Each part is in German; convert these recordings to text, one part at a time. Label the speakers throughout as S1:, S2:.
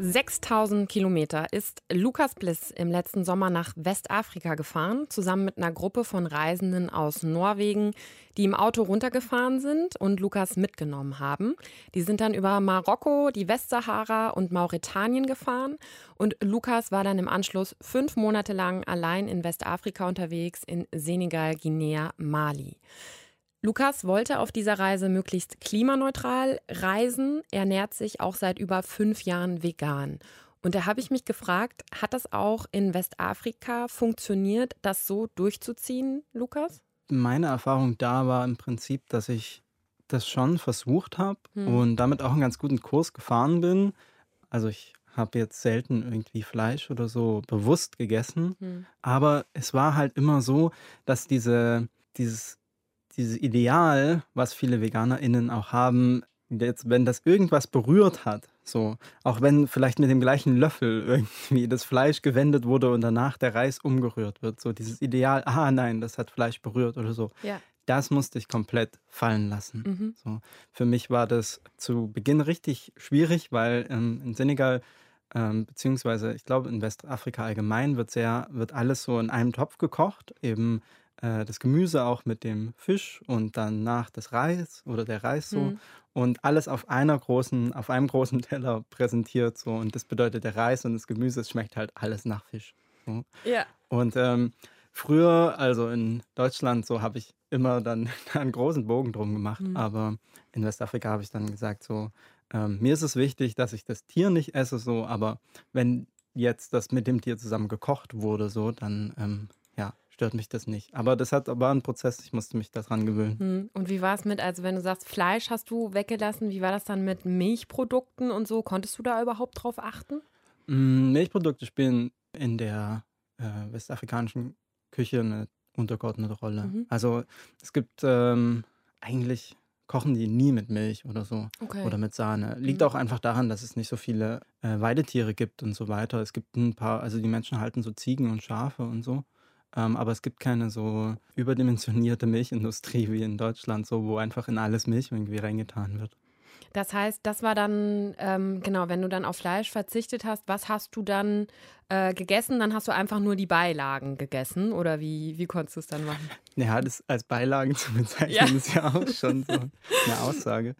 S1: 6000 Kilometer ist Lukas Bliss im letzten Sommer nach Westafrika gefahren, zusammen mit einer Gruppe von Reisenden aus Norwegen, die im Auto runtergefahren sind und Lukas mitgenommen haben. Die sind dann über Marokko, die Westsahara und Mauretanien gefahren und Lukas war dann im Anschluss fünf Monate lang allein in Westafrika unterwegs, in Senegal, Guinea, Mali. Lukas wollte auf dieser Reise möglichst klimaneutral reisen, ernährt sich auch seit über fünf Jahren vegan. Und da habe ich mich gefragt, hat das auch in Westafrika funktioniert, das so durchzuziehen, Lukas?
S2: Meine Erfahrung da war im Prinzip, dass ich das schon versucht habe hm. und damit auch einen ganz guten Kurs gefahren bin. Also ich habe jetzt selten irgendwie Fleisch oder so bewusst gegessen, hm. aber es war halt immer so, dass diese, dieses dieses Ideal, was viele VeganerInnen auch haben, jetzt, wenn das irgendwas berührt hat, so, auch wenn vielleicht mit dem gleichen Löffel irgendwie das Fleisch gewendet wurde und danach der Reis umgerührt wird, so dieses Ideal, ah nein, das hat Fleisch berührt oder so. Ja. Das musste ich komplett fallen lassen. Mhm. So, für mich war das zu Beginn richtig schwierig, weil ähm, in Senegal ähm, beziehungsweise ich glaube in Westafrika allgemein wird sehr, wird alles so in einem Topf gekocht, eben äh, das Gemüse auch mit dem Fisch und danach das Reis oder der Reis so mhm. und alles auf einer großen, auf einem großen Teller präsentiert so und das bedeutet der Reis und das Gemüse, es schmeckt halt alles nach Fisch. So.
S1: Ja.
S2: Und ähm, früher, also in Deutschland, so habe ich immer dann einen großen Bogen drum gemacht, mhm. aber in Westafrika habe ich dann gesagt so, ähm, mir ist es wichtig, dass ich das Tier nicht esse so, aber wenn jetzt das mit dem Tier zusammen gekocht wurde so, dann ähm, stört mich das nicht. Aber das hat aber ein Prozess, ich musste mich daran gewöhnen.
S1: Hm. Und wie war es mit, also wenn du sagst, Fleisch hast du weggelassen, wie war das dann mit Milchprodukten und so? Konntest du da überhaupt drauf achten?
S2: Mm, Milchprodukte spielen in der äh, westafrikanischen Küche eine untergeordnete Rolle. Mhm. Also es gibt ähm, eigentlich kochen die nie mit Milch oder so okay. oder mit Sahne. Liegt mhm. auch einfach daran, dass es nicht so viele äh, Weidetiere gibt und so weiter. Es gibt ein paar, also die Menschen halten so Ziegen und Schafe und so. Ähm, aber es gibt keine so überdimensionierte Milchindustrie wie in Deutschland, so wo einfach in alles Milch irgendwie reingetan wird.
S1: Das heißt, das war dann, ähm, genau, wenn du dann auf Fleisch verzichtet hast, was hast du dann äh, gegessen? Dann hast du einfach nur die Beilagen gegessen oder wie, wie konntest du es dann machen?
S2: Ja, das als Beilagen zu bezeichnen ja. ist ja auch schon so eine Aussage.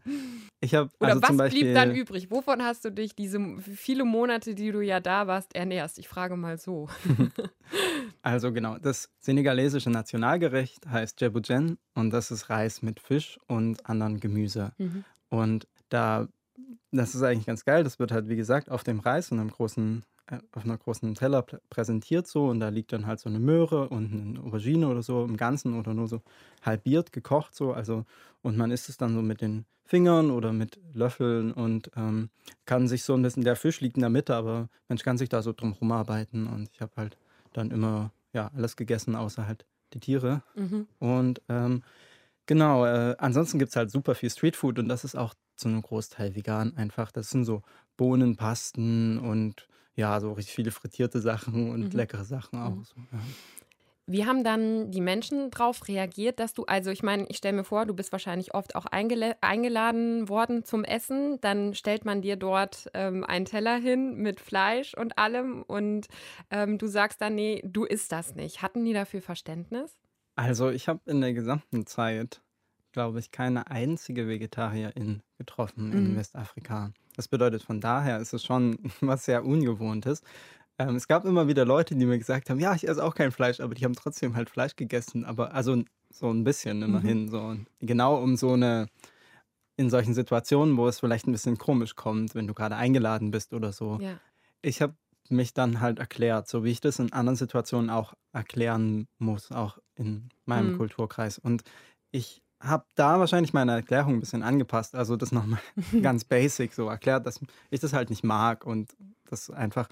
S2: Ich habe
S1: Oder
S2: also
S1: was
S2: Beispiel,
S1: blieb dann übrig? Wovon hast du dich diese viele Monate, die du ja da warst, ernährst? Ich frage mal so.
S2: also genau, das senegalesische Nationalgericht heißt Djeboujen und das ist Reis mit Fisch und anderen Gemüse. Mhm. Und da, das ist eigentlich ganz geil. Das wird halt, wie gesagt, auf dem Reis und einem großen äh, auf einer großen Teller präsentiert so und da liegt dann halt so eine Möhre und eine Aubergine oder so im Ganzen oder nur so halbiert gekocht so also und man isst es dann so mit den Fingern oder mit Löffeln und ähm, kann sich so ein bisschen der Fisch liegt in der Mitte aber man kann sich da so drum rumarbeiten und ich habe halt dann immer ja alles gegessen außer halt die Tiere mhm. und ähm, genau äh, ansonsten gibt es halt super viel Streetfood und das ist auch zu einem Großteil vegan einfach das sind so Bohnenpasten und ja, so richtig viele frittierte Sachen und mhm. leckere Sachen auch. Mhm. So, ja.
S1: Wie haben dann die Menschen darauf reagiert, dass du, also ich meine, ich stelle mir vor, du bist wahrscheinlich oft auch eingeladen worden zum Essen. Dann stellt man dir dort ähm, einen Teller hin mit Fleisch und allem und ähm, du sagst dann, nee, du isst das nicht. Hatten die dafür Verständnis?
S2: Also ich habe in der gesamten Zeit, glaube ich, keine einzige Vegetarierin getroffen in mhm. Westafrika. Das bedeutet, von daher ist es schon was sehr Ungewohntes. Ähm, es gab immer wieder Leute, die mir gesagt haben, ja, ich esse auch kein Fleisch, aber die haben trotzdem halt Fleisch gegessen, aber also so ein bisschen immerhin. Mhm. So. Und genau um so eine, in solchen Situationen, wo es vielleicht ein bisschen komisch kommt, wenn du gerade eingeladen bist oder so. Ja. Ich habe mich dann halt erklärt, so wie ich das in anderen Situationen auch erklären muss, auch in meinem mhm. Kulturkreis. Und ich habe da wahrscheinlich meine Erklärung ein bisschen angepasst. Also das nochmal ganz basic so erklärt, dass ich das halt nicht mag und das einfach,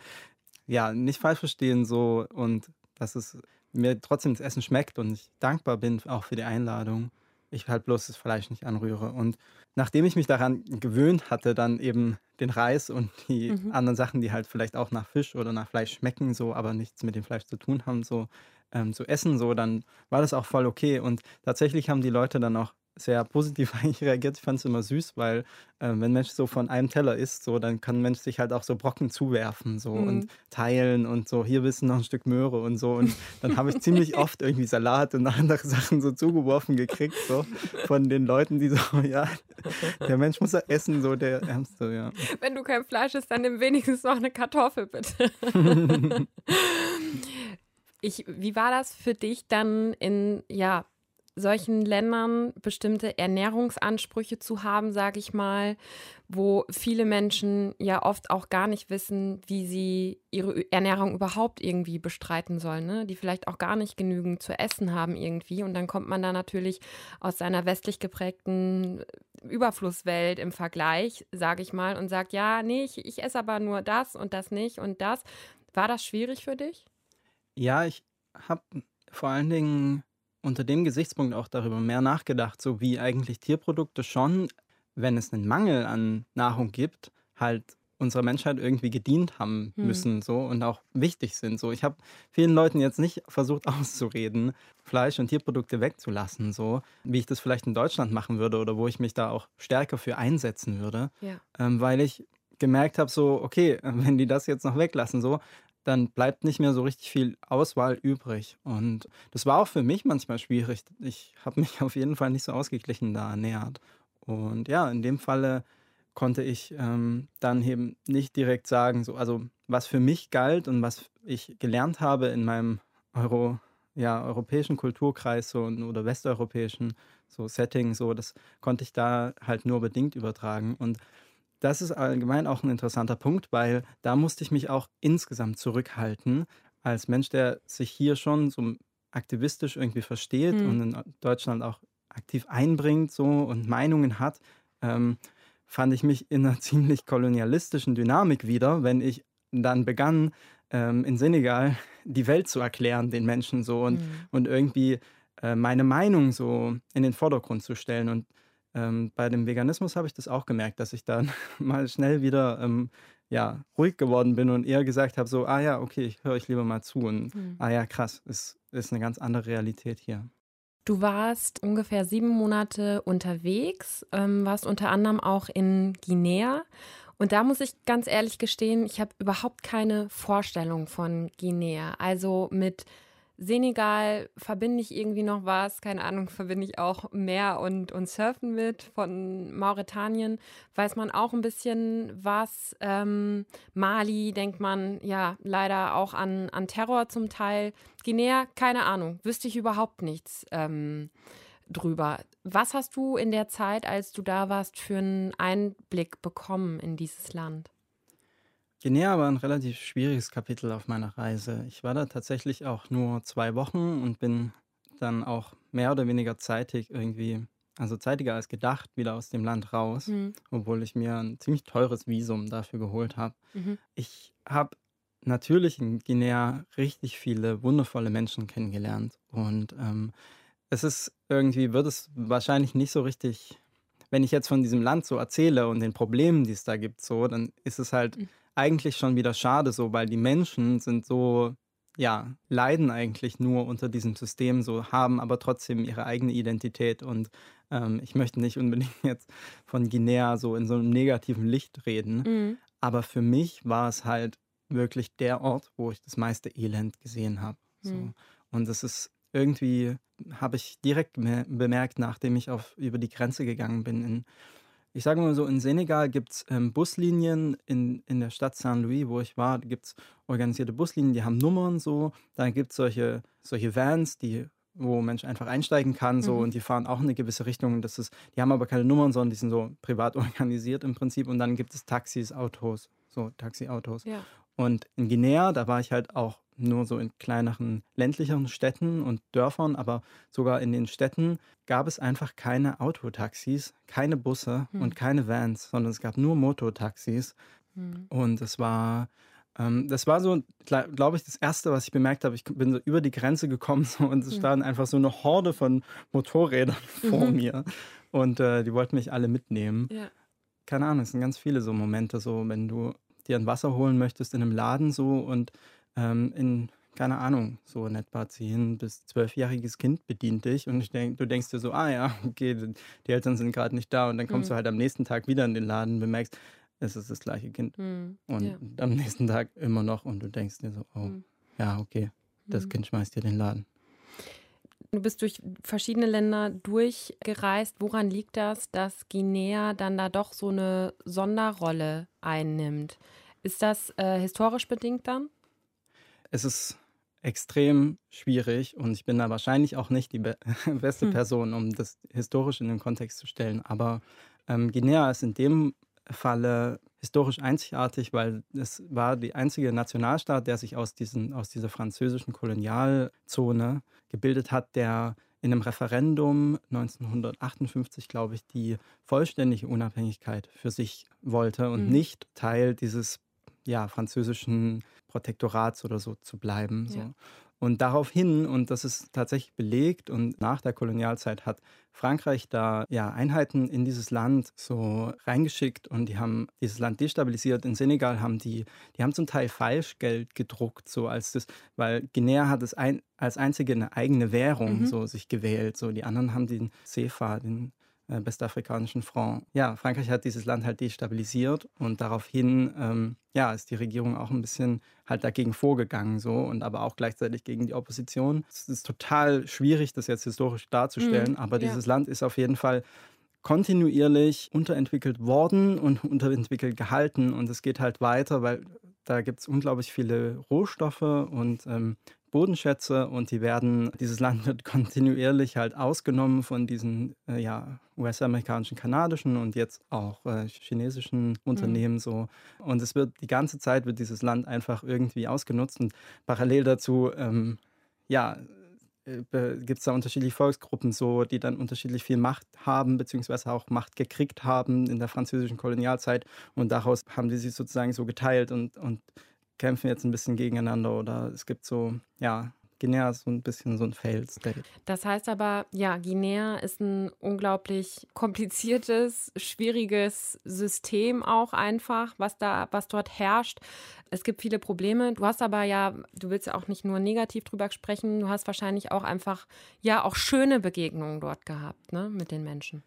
S2: ja, nicht falsch verstehen so und dass es mir trotzdem das Essen schmeckt und ich dankbar bin auch für die Einladung. ich halt bloß das Fleisch nicht anrühre. Und nachdem ich mich daran gewöhnt hatte, dann eben den Reis und die mhm. anderen Sachen, die halt vielleicht auch nach Fisch oder nach Fleisch schmecken, so, aber nichts mit dem Fleisch zu tun haben, so ähm, zu essen, so, dann war das auch voll okay. Und tatsächlich haben die Leute dann auch sehr positiv eigentlich reagiert. Ich fand es immer süß, weil äh, wenn ein Mensch so von einem Teller isst, so, dann kann ein Mensch sich halt auch so Brocken zuwerfen so mhm. und teilen und so, hier bist du noch ein Stück Möhre und so. Und dann habe ich ziemlich oft irgendwie Salat und andere Sachen so zugeworfen gekriegt, so von den Leuten, die so, ja, der Mensch muss ja essen, so der Ärmste, ja.
S1: Wenn du kein Fleisch isst, dann nimm wenigstens noch eine Kartoffel, bitte. ich, wie war das für dich dann in, ja, solchen Ländern bestimmte Ernährungsansprüche zu haben, sage ich mal, wo viele Menschen ja oft auch gar nicht wissen, wie sie ihre Ernährung überhaupt irgendwie bestreiten sollen, ne? die vielleicht auch gar nicht genügend zu essen haben irgendwie. Und dann kommt man da natürlich aus seiner westlich geprägten Überflusswelt im Vergleich, sage ich mal, und sagt, ja, nee, ich, ich esse aber nur das und das nicht und das. War das schwierig für dich?
S2: Ja, ich habe vor allen Dingen unter dem Gesichtspunkt auch darüber mehr nachgedacht, so wie eigentlich Tierprodukte schon, wenn es einen Mangel an Nahrung gibt, halt unserer Menschheit irgendwie gedient haben hm. müssen hm. so und auch wichtig sind so. Ich habe vielen Leuten jetzt nicht versucht auszureden, Fleisch und Tierprodukte wegzulassen, so wie ich das vielleicht in Deutschland machen würde oder wo ich mich da auch stärker für einsetzen würde, ja. ähm, weil ich gemerkt habe so, okay, wenn die das jetzt noch weglassen so, dann bleibt nicht mehr so richtig viel Auswahl übrig. Und das war auch für mich manchmal schwierig. Ich habe mich auf jeden Fall nicht so ausgeglichen da ernährt. Und ja, in dem Falle konnte ich ähm, dann eben nicht direkt sagen, so, also was für mich galt und was ich gelernt habe in meinem Euro, ja, europäischen Kulturkreis so, oder westeuropäischen so Setting, so, das konnte ich da halt nur bedingt übertragen. Und das ist allgemein auch ein interessanter Punkt, weil da musste ich mich auch insgesamt zurückhalten, als Mensch, der sich hier schon so aktivistisch irgendwie versteht mhm. und in Deutschland auch aktiv einbringt so und Meinungen hat, ähm, fand ich mich in einer ziemlich kolonialistischen Dynamik wieder, wenn ich dann begann, ähm, in Senegal die Welt zu erklären den Menschen so und, mhm. und irgendwie äh, meine Meinung so in den Vordergrund zu stellen und ähm, bei dem Veganismus habe ich das auch gemerkt, dass ich dann mal schnell wieder ähm, ja, ruhig geworden bin und eher gesagt habe, so, ah ja, okay, ich höre euch lieber mal zu und mhm. ah ja, krass, ist, ist eine ganz andere Realität hier.
S1: Du warst ungefähr sieben Monate unterwegs, ähm, warst unter anderem auch in Guinea. Und da muss ich ganz ehrlich gestehen, ich habe überhaupt keine Vorstellung von Guinea. Also mit Senegal verbinde ich irgendwie noch was, keine Ahnung, verbinde ich auch Meer und, und Surfen mit. Von Mauretanien weiß man auch ein bisschen was. Ähm, Mali denkt man ja leider auch an, an Terror zum Teil. Guinea, keine Ahnung, wüsste ich überhaupt nichts ähm, drüber. Was hast du in der Zeit, als du da warst, für einen Einblick bekommen in dieses Land?
S2: Guinea war ein relativ schwieriges Kapitel auf meiner Reise. Ich war da tatsächlich auch nur zwei Wochen und bin dann auch mehr oder weniger zeitig irgendwie, also zeitiger als gedacht, wieder aus dem Land raus, mhm. obwohl ich mir ein ziemlich teures Visum dafür geholt habe. Mhm. Ich habe natürlich in Guinea richtig viele wundervolle Menschen kennengelernt und ähm, es ist irgendwie, wird es wahrscheinlich nicht so richtig, wenn ich jetzt von diesem Land so erzähle und den Problemen, die es da gibt, so, dann ist es halt. Eigentlich schon wieder schade so, weil die Menschen sind so, ja, leiden eigentlich nur unter diesem System, so haben aber trotzdem ihre eigene Identität und ähm, ich möchte nicht unbedingt jetzt von Guinea so in so einem negativen Licht reden, mhm. aber für mich war es halt wirklich der Ort, wo ich das meiste Elend gesehen habe. So. Mhm. Und das ist irgendwie, habe ich direkt bemerkt, nachdem ich auf, über die Grenze gegangen bin in ich sage mal so, in Senegal gibt es ähm, Buslinien in, in der Stadt Saint-Louis, wo ich war, gibt es organisierte Buslinien, die haben Nummern so. Dann gibt es solche, solche Vans, die, wo Mensch einfach einsteigen kann so mhm. und die fahren auch in eine gewisse Richtung. Das ist, die haben aber keine Nummern, sondern die sind so privat organisiert im Prinzip. Und dann gibt es Taxis, Autos, so Taxiautos. Ja. Und in Guinea, da war ich halt auch nur so in kleineren ländlicheren Städten und Dörfern, aber sogar in den Städten gab es einfach keine Autotaxis, keine Busse hm. und keine Vans, sondern es gab nur Mototaxis. Hm. Und es war Ähm, das war so, glaube ich, das Erste, was ich bemerkt habe. Ich bin so über die Grenze gekommen so, und es mhm. stand einfach so eine Horde von Motorrädern vor mir. Und äh, die wollten mich alle mitnehmen. Ja. Keine Ahnung, es sind ganz viele so Momente, so wenn du dir ein Wasser holen möchtest in einem Laden so und ähm, in, keine Ahnung, so ein etwa 10- bis 12-jähriges Kind bedient dich und denk, du denkst dir so, ah ja, okay, die Eltern sind gerade nicht da und dann kommst mhm. du halt am nächsten Tag wieder in den Laden und bemerkst, es ist das gleiche Kind. Mhm. Und ja. am nächsten Tag immer noch und du denkst dir so, oh, mhm. ja, okay, das mhm. Kind schmeißt dir den Laden.
S1: Du bist durch verschiedene Länder durchgereist. Woran liegt das, dass Guinea dann da doch so eine Sonderrolle einnimmt? Ist das äh, historisch bedingt dann?
S2: Es ist extrem schwierig und ich bin da wahrscheinlich auch nicht die be beste hm. Person, um das historisch in den Kontext zu stellen. Aber ähm, Guinea ist in dem Falle historisch einzigartig, weil es war die einzige Nationalstaat, der sich aus, diesen, aus dieser französischen Kolonialzone gebildet hat, der in einem Referendum 1958, glaube ich, die vollständige Unabhängigkeit für sich wollte und mhm. nicht Teil dieses ja, französischen Protektorats oder so zu bleiben. So. Ja. Und daraufhin, und das ist tatsächlich belegt, und nach der Kolonialzeit hat Frankreich da ja Einheiten in dieses Land so reingeschickt und die haben dieses Land destabilisiert. In Senegal haben die, die haben zum Teil Falschgeld gedruckt, so als das, weil Guinea hat es ein, als einzige eine eigene Währung mhm. so sich gewählt. So die anderen haben den CFA, den westafrikanischen Franc. Ja, Frankreich hat dieses Land halt destabilisiert und daraufhin ähm, ja, ist die Regierung auch ein bisschen halt dagegen vorgegangen so und aber auch gleichzeitig gegen die Opposition. Es ist total schwierig, das jetzt historisch darzustellen, mhm, aber dieses ja. Land ist auf jeden Fall kontinuierlich unterentwickelt worden und unterentwickelt gehalten und es geht halt weiter, weil da gibt es unglaublich viele Rohstoffe und ähm, Bodenschätze und die werden, dieses Land wird kontinuierlich halt ausgenommen von diesen äh, ja, US-amerikanischen, kanadischen und jetzt auch äh, chinesischen Unternehmen mhm. so. Und es wird die ganze Zeit wird dieses Land einfach irgendwie ausgenutzt und parallel dazu, ähm, ja, äh, gibt es da unterschiedliche Volksgruppen so, die dann unterschiedlich viel Macht haben, beziehungsweise auch Macht gekriegt haben in der französischen Kolonialzeit und daraus haben die sich sozusagen so geteilt und, und kämpfen jetzt ein bisschen gegeneinander oder es gibt so, ja, Guinea ist so ein bisschen so ein Failed State.
S1: Das heißt aber, ja, Guinea ist ein unglaublich kompliziertes, schwieriges System auch einfach, was da, was dort herrscht. Es gibt viele Probleme. Du hast aber ja, du willst ja auch nicht nur negativ drüber sprechen, du hast wahrscheinlich auch einfach, ja, auch schöne Begegnungen dort gehabt, ne, mit den Menschen.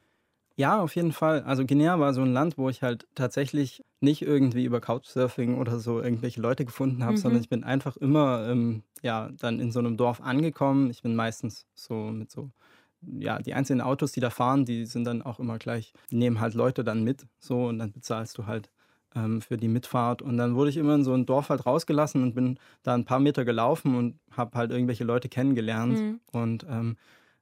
S2: Ja, auf jeden Fall. Also Guinea war so ein Land, wo ich halt tatsächlich nicht irgendwie über Couchsurfing oder so irgendwelche Leute gefunden habe, mhm. sondern ich bin einfach immer ähm, ja dann in so einem Dorf angekommen. Ich bin meistens so mit so ja, die einzelnen Autos, die da fahren, die sind dann auch immer gleich, die nehmen halt Leute dann mit, so und dann bezahlst du halt ähm, für die Mitfahrt. Und dann wurde ich immer in so ein Dorf halt rausgelassen und bin da ein paar Meter gelaufen und habe halt irgendwelche Leute kennengelernt. Mhm. Und ähm,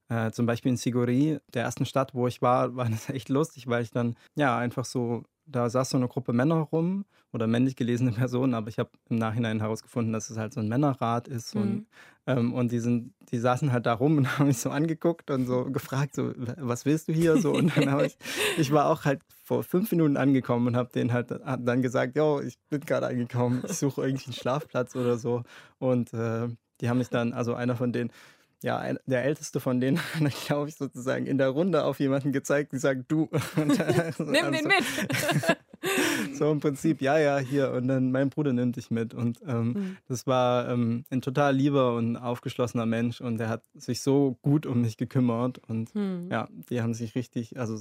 S2: äh, zum Beispiel in Siguri, der ersten Stadt, wo ich war, war das echt lustig, weil ich dann ja einfach so, da saß so eine Gruppe Männer rum oder männlich gelesene Personen, aber ich habe im Nachhinein herausgefunden, dass es halt so ein Männerrat ist. Mhm. Und, ähm, und die, sind, die saßen halt da rum und haben mich so angeguckt und so gefragt, so, was willst du hier? So, und dann habe ich, ich war auch halt vor fünf Minuten angekommen und habe denen halt dann gesagt, jo, ich bin gerade angekommen, ich suche irgendwie einen Schlafplatz oder so. Und äh, die haben mich dann, also einer von denen, ja, ein, der älteste von denen glaube ich, sozusagen in der Runde auf jemanden gezeigt, die sagt, du.
S1: Nimm den mit.
S2: so im Prinzip, ja, ja, hier. Und dann mein Bruder nimmt dich mit. Und ähm, mhm. das war ähm, ein total lieber und aufgeschlossener Mensch. Und der hat sich so gut um mich gekümmert. Und mhm. ja, die haben sich richtig, also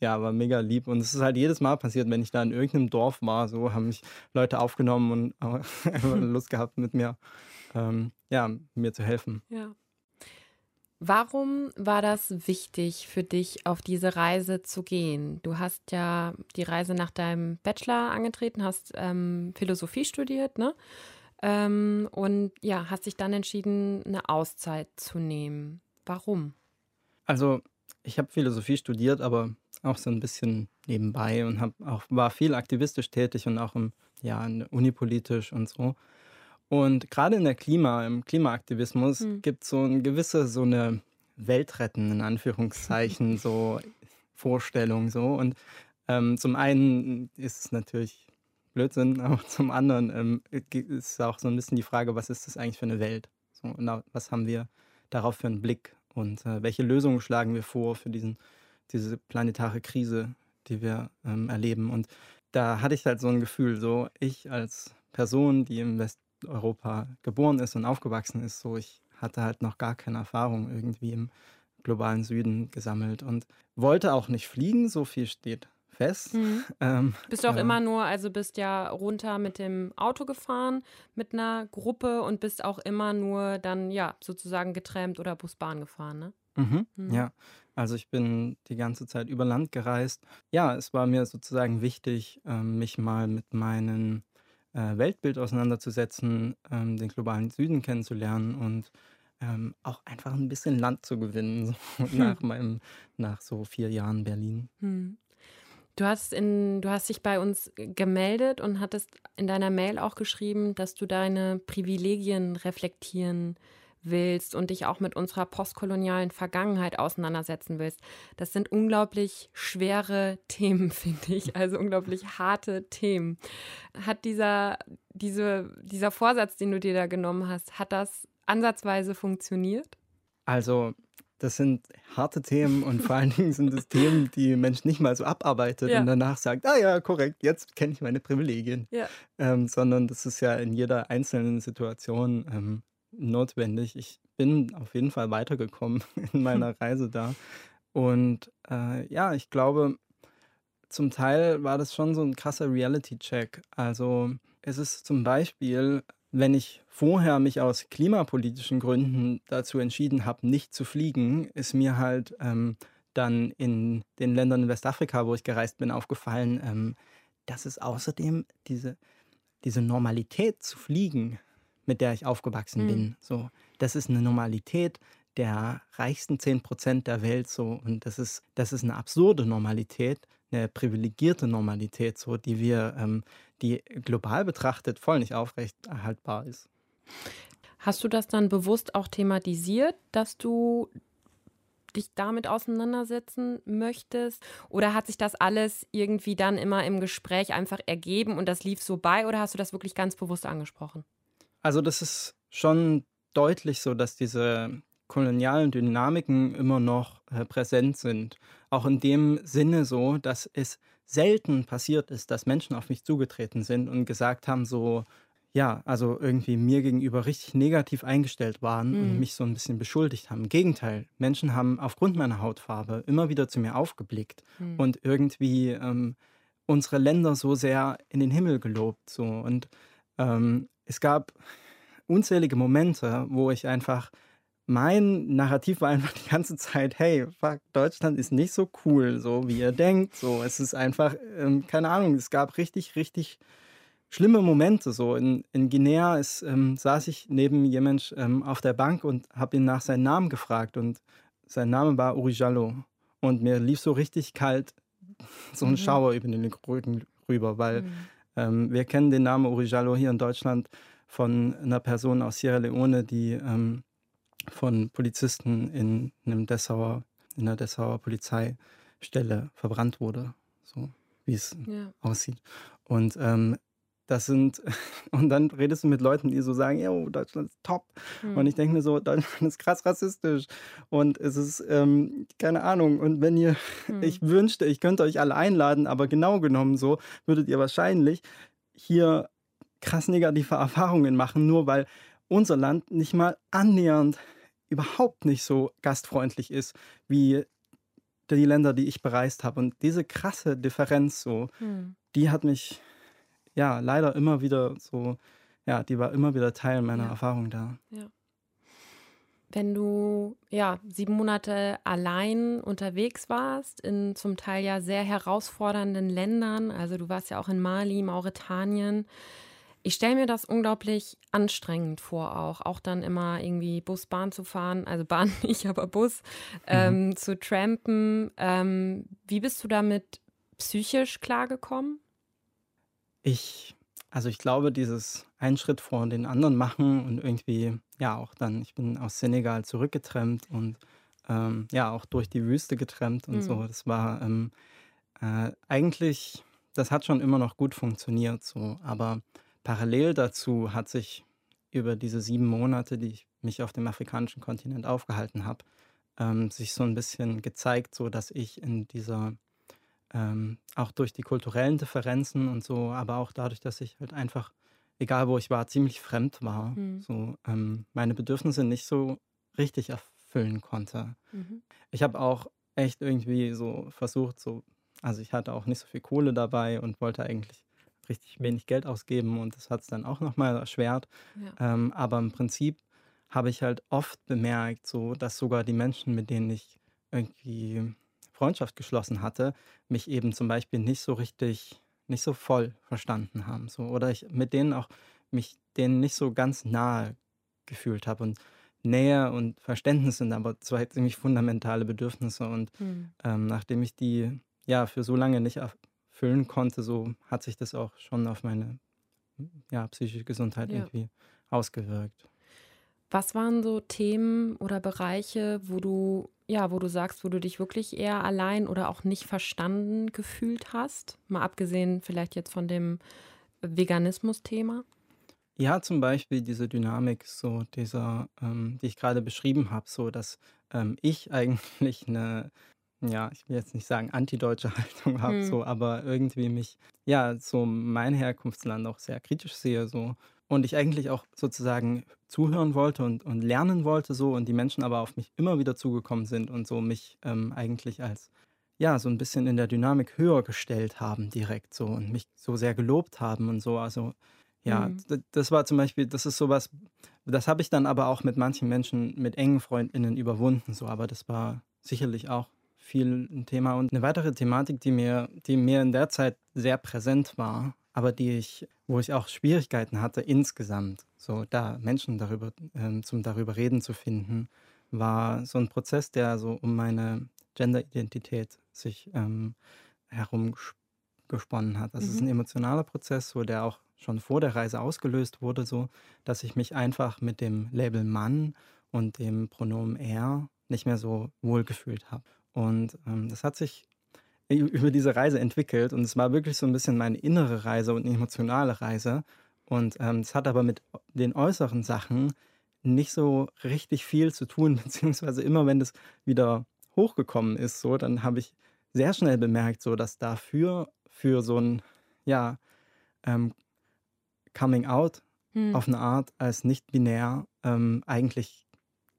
S2: ja, war mega lieb. Und es ist halt jedes Mal passiert, wenn ich da in irgendeinem Dorf war, so haben mich Leute aufgenommen und Lust gehabt, mit mir, ähm, ja, mir zu helfen.
S1: Ja. Warum war das wichtig für dich, auf diese Reise zu gehen? Du hast ja die Reise nach deinem Bachelor angetreten, hast ähm, Philosophie studiert, ne? Ähm, und ja, hast dich dann entschieden, eine Auszeit zu nehmen. Warum?
S2: Also, ich habe Philosophie studiert, aber auch so ein bisschen nebenbei und hab auch, war viel aktivistisch tätig und auch im, ja, unipolitisch und so. Und gerade in der Klima, im Klimaaktivismus mhm. gibt es so eine gewisse, so eine Weltretten, in Anführungszeichen, so Vorstellung so. Und ähm, zum einen ist es natürlich Blödsinn, aber zum anderen ähm, ist auch so ein bisschen die Frage, was ist das eigentlich für eine Welt? So, na, was haben wir darauf für einen Blick und äh, welche Lösungen schlagen wir vor für diesen, diese planetare Krise, die wir ähm, erleben? Und da hatte ich halt so ein Gefühl, so ich als Person, die im Westeuropa geboren ist und aufgewachsen ist, so ich hatte halt noch gar keine Erfahrung irgendwie im globalen Süden gesammelt und wollte auch nicht fliegen, so viel steht fest.
S1: Mhm. Ähm, bist du auch äh, immer nur, also bist ja runter mit dem Auto gefahren mit einer Gruppe und bist auch immer nur dann ja sozusagen getrennt oder Busbahn gefahren, ne?
S2: Mhm, mhm. Ja, also ich bin die ganze Zeit über Land gereist. Ja, es war mir sozusagen wichtig, ähm, mich mal mit meinem äh, Weltbild auseinanderzusetzen, ähm, den globalen Süden kennenzulernen und ähm, auch einfach ein bisschen Land zu gewinnen, so nach meinem, nach so vier Jahren Berlin.
S1: Hm. Du hast, in, du hast dich bei uns gemeldet und hattest in deiner Mail auch geschrieben, dass du deine Privilegien reflektieren willst und dich auch mit unserer postkolonialen Vergangenheit auseinandersetzen willst. Das sind unglaublich schwere Themen, finde ich, also unglaublich harte Themen. Hat dieser, diese, dieser Vorsatz, den du dir da genommen hast, hat das ansatzweise funktioniert?
S2: Also, das sind harte Themen und vor allen Dingen sind es Themen, die ein Mensch nicht mal so abarbeitet ja. und danach sagt, ah ja, korrekt, jetzt kenne ich meine Privilegien. Ja. Ähm, sondern das ist ja in jeder einzelnen Situation ähm, notwendig. Ich bin auf jeden Fall weitergekommen in meiner Reise da. Und äh, ja, ich glaube, zum Teil war das schon so ein krasser Reality-Check. Also es ist zum Beispiel wenn ich vorher mich aus klimapolitischen Gründen dazu entschieden habe, nicht zu fliegen, ist mir halt ähm, dann in den Ländern in Westafrika, wo ich gereist bin, aufgefallen, ähm, dass es außerdem diese, diese Normalität zu fliegen, mit der ich aufgewachsen mhm. bin, so, das ist eine Normalität der reichsten 10 Prozent der Welt so und das ist, das ist eine absurde Normalität, eine privilegierte Normalität, so, die wir, ähm, die global betrachtet voll nicht aufrechterhaltbar ist.
S1: Hast du das dann bewusst auch thematisiert, dass du dich damit auseinandersetzen möchtest? Oder hat sich das alles irgendwie dann immer im Gespräch einfach ergeben und das lief so bei? Oder hast du das wirklich ganz bewusst angesprochen?
S2: Also das ist schon deutlich so, dass diese kolonialen Dynamiken immer noch äh, präsent sind. Auch in dem Sinne so, dass es selten passiert ist, dass Menschen auf mich zugetreten sind und gesagt haben, so, ja, also irgendwie mir gegenüber richtig negativ eingestellt waren mhm. und mich so ein bisschen beschuldigt haben. Im Gegenteil, Menschen haben aufgrund meiner Hautfarbe immer wieder zu mir aufgeblickt mhm. und irgendwie ähm, unsere Länder so sehr in den Himmel gelobt. So. Und ähm, es gab unzählige Momente, wo ich einfach mein Narrativ war einfach die ganze Zeit, hey, fuck, Deutschland ist nicht so cool, so wie ihr denkt. So, es ist einfach, ähm, keine Ahnung, es gab richtig, richtig schlimme Momente. So in, in Guinea ist, ähm, saß ich neben jemand ähm, auf der Bank und habe ihn nach seinem Namen gefragt und sein Name war Uri Jallo. Und mir lief so richtig kalt so ein mhm. Schauer über den Rücken rüber, weil mhm. Ähm, wir kennen den Namen Uri Jallo hier in Deutschland von einer Person aus Sierra Leone, die ähm, von Polizisten in einem Dessauer, in einer Dessauer Polizeistelle verbrannt wurde, so wie es ja. aussieht. Und ähm, das sind, und dann redest du mit Leuten, die so sagen, ja, Deutschland ist top. Mhm. Und ich denke mir so, Deutschland ist krass rassistisch. Und es ist, ähm, keine Ahnung, und wenn ihr, mhm. ich wünschte, ich könnte euch alle einladen, aber genau genommen so, würdet ihr wahrscheinlich hier krass negative Erfahrungen machen, nur weil unser Land nicht mal annähernd überhaupt nicht so gastfreundlich ist wie die Länder, die ich bereist habe. Und diese krasse Differenz so, hm. die hat mich ja leider immer wieder so, ja, die war immer wieder Teil meiner ja. Erfahrung da.
S1: Ja. Wenn du ja sieben Monate allein unterwegs warst, in zum Teil ja sehr herausfordernden Ländern, also du warst ja auch in Mali, Mauretanien, ich stelle mir das unglaublich anstrengend vor, auch. Auch dann immer irgendwie Bus, Bahn zu fahren, also Bahn nicht, aber Bus, ähm, mhm. zu trampen. Ähm, wie bist du damit psychisch klargekommen?
S2: Ich, also ich glaube, dieses einen Schritt vor den anderen machen und irgendwie, ja, auch dann, ich bin aus Senegal zurückgetrennt und ähm, ja, auch durch die Wüste getrennt und mhm. so. Das war ähm, äh, eigentlich das hat schon immer noch gut funktioniert so. Aber parallel dazu hat sich über diese sieben Monate, die ich mich auf dem afrikanischen Kontinent aufgehalten habe, ähm, sich so ein bisschen gezeigt, so dass ich in dieser ähm, auch durch die kulturellen Differenzen und so, aber auch dadurch, dass ich halt einfach, egal wo ich war, ziemlich fremd war, mhm. so ähm, meine Bedürfnisse nicht so richtig erfüllen konnte. Mhm. Ich habe auch echt irgendwie so versucht, so, also ich hatte auch nicht so viel Kohle dabei und wollte eigentlich richtig wenig Geld ausgeben und das hat es dann auch nochmal erschwert. Ja. Ähm, aber im Prinzip habe ich halt oft bemerkt, so dass sogar die Menschen, mit denen ich irgendwie Freundschaft geschlossen hatte, mich eben zum Beispiel nicht so richtig, nicht so voll verstanden haben. So. Oder ich mit denen auch mich denen nicht so ganz nahe gefühlt habe. Und Nähe und Verständnis sind aber zwei ziemlich fundamentale Bedürfnisse. Und mhm. ähm, nachdem ich die ja für so lange nicht erfüllen konnte, so hat sich das auch schon auf meine ja, psychische Gesundheit ja. irgendwie ausgewirkt.
S1: Was waren so Themen oder Bereiche, wo du, ja, wo du sagst, wo du dich wirklich eher allein oder auch nicht verstanden gefühlt hast? Mal abgesehen vielleicht jetzt von dem Veganismus-Thema?
S2: Ja, zum Beispiel diese Dynamik, so dieser, ähm, die ich gerade beschrieben habe, so dass ähm, ich eigentlich eine, ja, ich will jetzt nicht sagen antideutsche Haltung habe, hm. so, aber irgendwie mich, ja, so mein Herkunftsland auch sehr kritisch sehe, so und ich eigentlich auch sozusagen zuhören wollte und, und lernen wollte so und die Menschen aber auf mich immer wieder zugekommen sind und so mich ähm, eigentlich als ja so ein bisschen in der Dynamik höher gestellt haben direkt so und mich so sehr gelobt haben und so also ja mhm. das war zum Beispiel das ist sowas das habe ich dann aber auch mit manchen Menschen mit engen Freundinnen überwunden so aber das war sicherlich auch viel ein Thema und eine weitere Thematik die mir die mir in der Zeit sehr präsent war aber die ich, wo ich auch Schwierigkeiten hatte insgesamt, so da Menschen darüber, ähm, zum darüber reden zu finden, war so ein Prozess, der so um meine Genderidentität sich ähm, herumgesponnen hat. Das mhm. ist ein emotionaler Prozess, wo der auch schon vor der Reise ausgelöst wurde, so dass ich mich einfach mit dem Label Mann und dem Pronomen er nicht mehr so wohl gefühlt habe. Und ähm, das hat sich über diese Reise entwickelt und es war wirklich so ein bisschen meine innere Reise und eine emotionale Reise. Und ähm, es hat aber mit den äußeren Sachen nicht so richtig viel zu tun, beziehungsweise immer wenn das wieder hochgekommen ist, so, dann habe ich sehr schnell bemerkt, so dass dafür für so ein ja ähm, Coming Out hm. auf eine Art als nicht binär ähm, eigentlich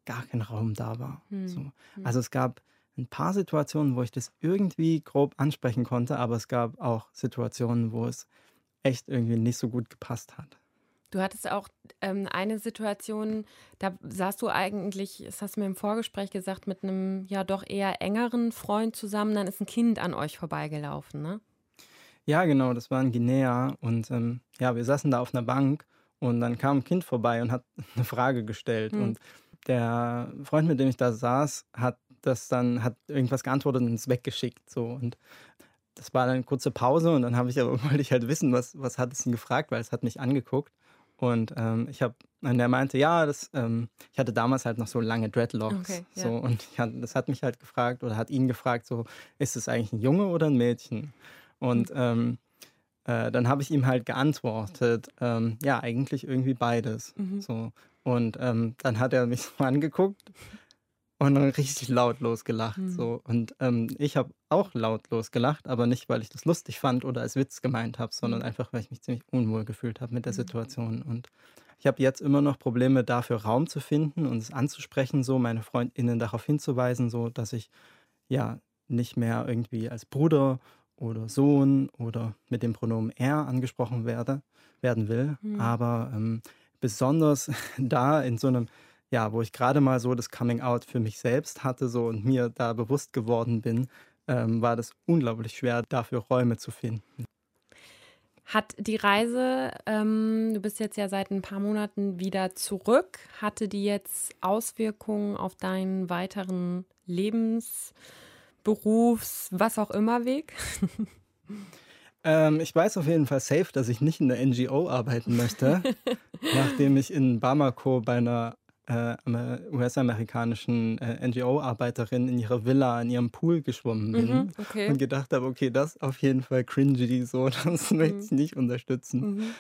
S2: gar kein Raum da war. Hm. So. Hm. Also es gab ein paar Situationen, wo ich das irgendwie grob ansprechen konnte, aber es gab auch Situationen, wo es echt irgendwie nicht so gut gepasst hat.
S1: Du hattest auch ähm, eine Situation, da saßt du eigentlich, das hast du mir im Vorgespräch gesagt, mit einem ja doch eher engeren Freund zusammen, dann ist ein Kind an euch vorbeigelaufen, ne?
S2: Ja, genau, das war in Guinea und ähm, ja, wir saßen da auf einer Bank und dann kam ein Kind vorbei und hat eine Frage gestellt hm. und der Freund, mit dem ich da saß, hat das dann, hat irgendwas geantwortet und es weggeschickt. So. Und das war dann eine kurze Pause und dann habe ich aber, wollte ich halt wissen, was, was hat es ihn gefragt, weil es hat mich angeguckt. Und ähm, ich habe, und er meinte, ja, das, ähm, ich hatte damals halt noch so lange Dreadlocks. Okay, so, ja. Und ich das hat mich halt gefragt oder hat ihn gefragt, so, ist es eigentlich ein Junge oder ein Mädchen? Und mhm. ähm, äh, dann habe ich ihm halt geantwortet, ähm, ja, eigentlich irgendwie beides. Mhm. So. Und ähm, dann hat er mich so angeguckt und dann richtig laut losgelacht. Mhm. So. Und ähm, ich habe auch laut losgelacht, aber nicht, weil ich das lustig fand oder als Witz gemeint habe, sondern mhm. einfach, weil ich mich ziemlich unwohl gefühlt habe mit der mhm. Situation. Und ich habe jetzt immer noch Probleme, dafür Raum zu finden und es anzusprechen, so meine FreundInnen darauf hinzuweisen, so dass ich ja nicht mehr irgendwie als Bruder oder Sohn oder mit dem Pronomen er angesprochen werde, werden will. Mhm. Aber ähm, besonders da in so einem, ja, wo ich gerade mal so das Coming Out für mich selbst hatte so und mir da bewusst geworden bin, ähm, war das unglaublich schwer, dafür Räume zu finden.
S1: Hat die Reise, ähm, du bist jetzt ja seit ein paar Monaten wieder zurück, hatte die jetzt Auswirkungen auf deinen weiteren Lebens-, Berufs-, was auch immer Weg?
S2: Ähm, ich weiß auf jeden Fall safe, dass ich nicht in der NGO arbeiten möchte, nachdem ich in Bamako bei einer äh, US-amerikanischen äh, NGO-Arbeiterin in ihrer Villa in ihrem Pool geschwommen bin
S1: Mhm, okay.
S2: und gedacht habe, okay, das ist auf jeden Fall cringy, so, das möchte ich nicht unterstützen.
S1: Mhm.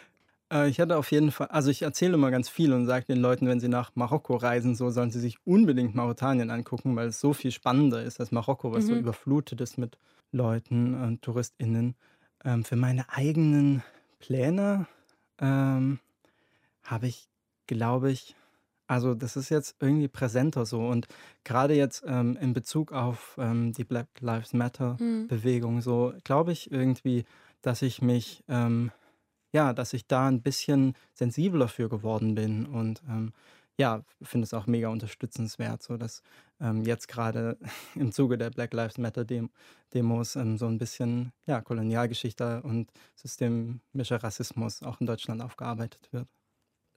S2: Äh, ich hatte auf jeden Fall, also ich erzähle immer ganz viel und sage den Leuten, wenn sie nach Marokko reisen, so sollen sie sich unbedingt Mauretanien angucken, weil es so viel spannender ist als Marokko, was so
S1: Mhm.
S2: überflutet ist mit Leuten und TouristInnen. Ähm, für meine eigenen Pläne ähm, habe ich, glaube ich, also das ist jetzt irgendwie präsenter so und gerade jetzt ähm, in Bezug auf ähm, die Black Lives Matter
S1: Mhm.
S2: Bewegung so, glaube ich irgendwie, dass ich mich, ähm, ja, dass ich da ein bisschen sensibler für geworden bin und ähm, ja, finde es auch mega unterstützenswert, so dass ähm, jetzt gerade im Zuge der Black Lives Matter Dem Demos ähm, so ein bisschen ja, Kolonialgeschichte und systemischer Rassismus auch in Deutschland aufgearbeitet wird.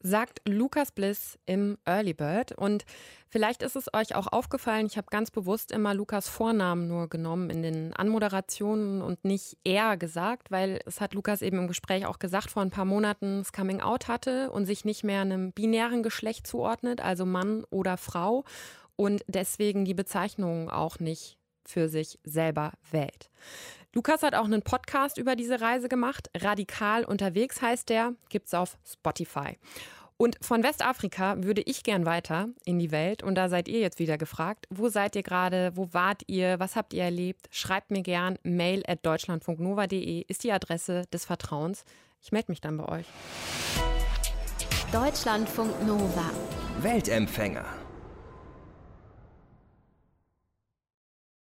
S1: Sagt Lukas Bliss im Early Bird. Und vielleicht ist es euch auch aufgefallen, ich habe ganz bewusst immer Lukas Vornamen nur genommen in den Anmoderationen und nicht er gesagt, weil es hat Lukas eben im Gespräch auch gesagt, vor ein paar Monaten das Coming Out hatte und sich nicht mehr einem binären Geschlecht zuordnet, also Mann oder Frau und deswegen die Bezeichnung auch nicht für sich selber wählt. Lukas hat auch einen Podcast über diese Reise gemacht. Radikal unterwegs heißt der, gibt's auf Spotify. Und von Westafrika würde ich gern weiter in die Welt. Und da seid ihr jetzt wieder gefragt. Wo seid ihr gerade? Wo wart ihr? Was habt ihr erlebt? Schreibt mir gern. Mail at deutschlandfunknova.de ist die Adresse des Vertrauens. Ich melde mich dann bei euch.
S3: Deutschlandfunk Nova.
S4: Weltempfänger.